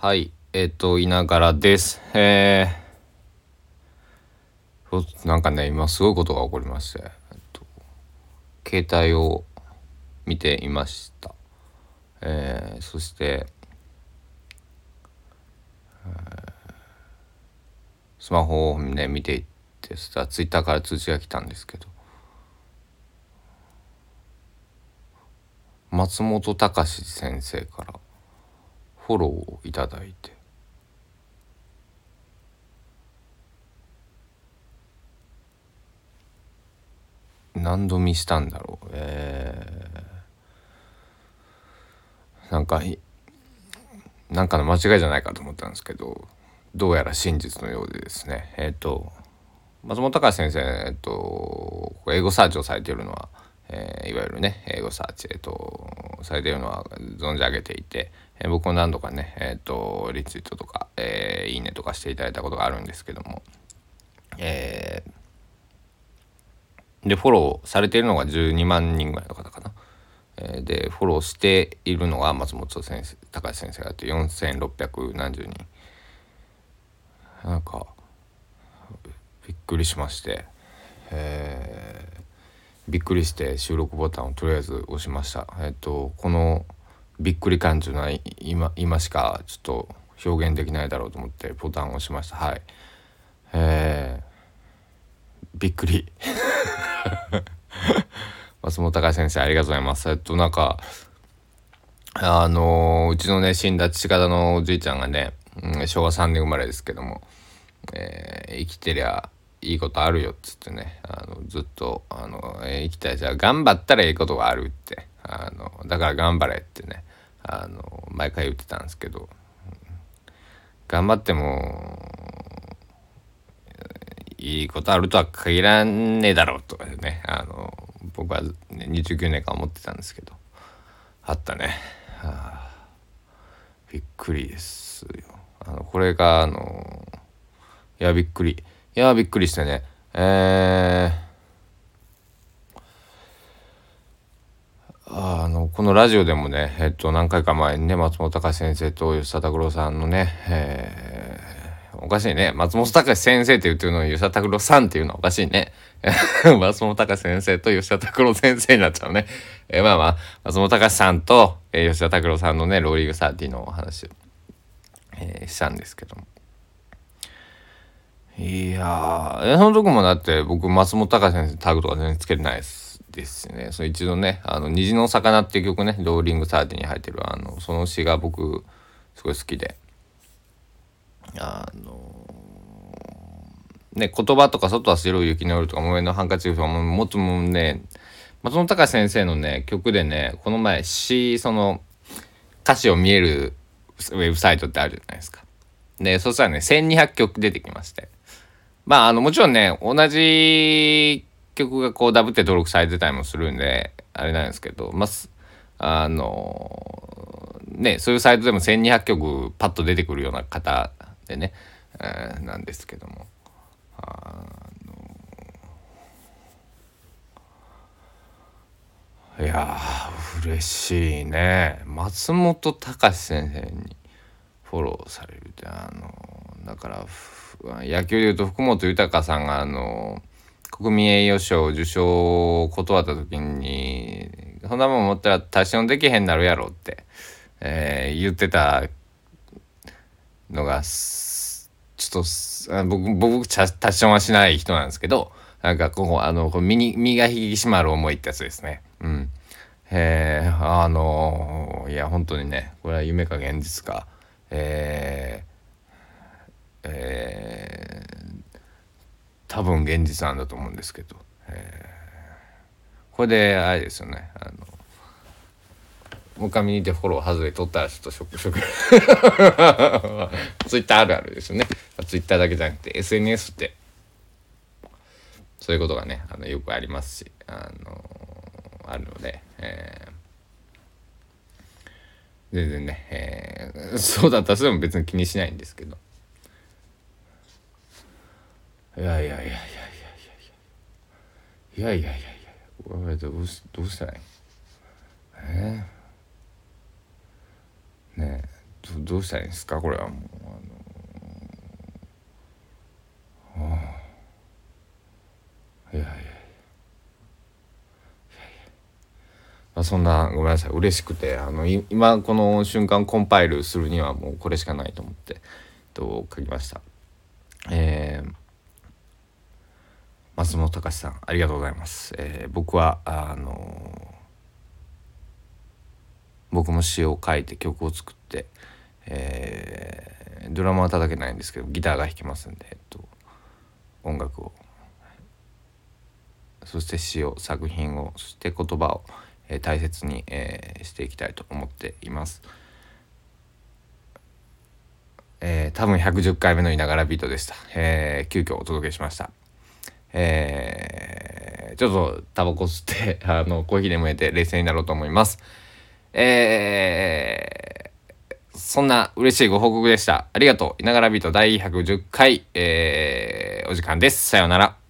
はい、えっ、と、いながらです。えー、なんかね、今すごいことが起こりまして、えっと、携帯を見ていました。えー、そして、えースマホをね、見ていって、そしたらツイッターから通知が来たんですけど、松本隆先生からフォローをいただいて。何度見したんだろう。えー、なんかなんかの間違いじゃないかと思ったんですけどどうやら真実のようでですね。えっ、と松本隆先生、えっと、英語サーチをされているのは、えーいわゆるね英語サーチ、えっと、されているのは存じ上げていて、えー僕も何度かね、えっと、リツイートとか、えいいねとかしていただいたことがあるんですけども、えでフォローされているのが12万人ぐらいの方かな。えでフォローしているのが松本先生高橋先生があって4600何十人なんかびっくりしまして、えーびっくりして収録ボタンをとりあえず押しました。えっ、とこのびっくり感というのは今今しかちょっと表現できないだろうと思ってボタンを押しました。はい。えーびっくり。松本隆先生ありがとうございます。えっとなんかあのーうちのね死んだ父方のおじいちゃんがね、うん昭和3年生まれですけども、えー生きてりゃいいことあるよっつってね。あのずっとあの、えー生きたい。じゃあ頑張ったらいいことがあるって。あのだから頑張れってね。あの毎回言ってたんですけど、頑張ってもいいことあるとは限らねえだろうとかね。あの僕は、ね、29年間思ってたんですけど。あったね、はあびっくりですよ。あのこれがあのいやびっくり。いやびっくりしてね。えーあのこのラジオでもね、えっと、何回か前にね松本隆先生と吉田拓郎さんのね、えーおかしいね。松本隆先生って言ってるのに吉田拓郎さんっていうのはおかしいね。松本隆先生と吉田拓郎先生になっちゃうね、えーまあまあ松本隆さんと、えー吉田拓郎さんのねローリングサーティのお話を、えーしたんですけども。いやー、その時もだって僕、松本隆先生タグとか全然つけてないですですね。その一度ね、あの、虹の魚っていう曲ね、ローリングサーティに入ってる、あの、その詩が僕、すごい好きで。あのね、言葉とか外は白い雪の夜とか木綿のハンカチとかももっともね松本隆先生のね曲でねこの前詩その歌詞を見えるウェブサイトってあるじゃないですか。でそしたらね1200曲出てきましてまああのもちろんね同じ曲がこうダブって登録されてたりもするんであれなんですけどまああのねそういうサイトでも1200曲パッと出てくるような方でね、えーなんですけども。いやー嬉しいね。松本隆先生にフォローされるってあのだから野球でいうと福本豊さんがあの国民栄誉賞受賞を断った時にそんなもん持ったら達成できへんなるやろって、えー言ってたのがちょっと僕僕タッションはしない人なんですけどなんかこうあのこ身に身が引き締まる思いってやつですね。うんえー、あのいや本当にねこれは夢か現実かえー、えー、多分現実なんだと思うんですけど、えー、これであれですよね。あのもう一回見にてフォロー外れ取ったらちょっとショックショック。ツイッターあるあるですよね。ツイッターだけじゃなくて SNS って。そういうことがねあのよくありますしあのあるので、えー。全然ね、えーそうだったとしても別に気にしないんですけど。いやいやいやいやいやいやいやいやいやいやどうしどうしたらいいえーねえどうしたらいいんですかこれはもうあのー、ああいやいやいやまあ、そんなごめんなさい嬉しくてあの今この瞬間コンパイルするにはもうこれしかないと思ってと書きましたえー、松本隆さんありがとうございます、えー、僕はあの僕も詩を書いて曲を作って、えー、ドラマは叩けないんですけどギターが弾けますんで、えっと、音楽をそして詩を作品をそして言葉を、えー、大切に、えー、していきたいと思っています。えー、多分110回目のいながらビートでした。えー、急遽お届けしました。えー、ちょっとタバコ吸ってあのコーヒーでもえて冷静になろうと思います。えー、そんな嬉しいご報告でした。ありがとう。いながらビート第110回、えー、お時間です。さようなら。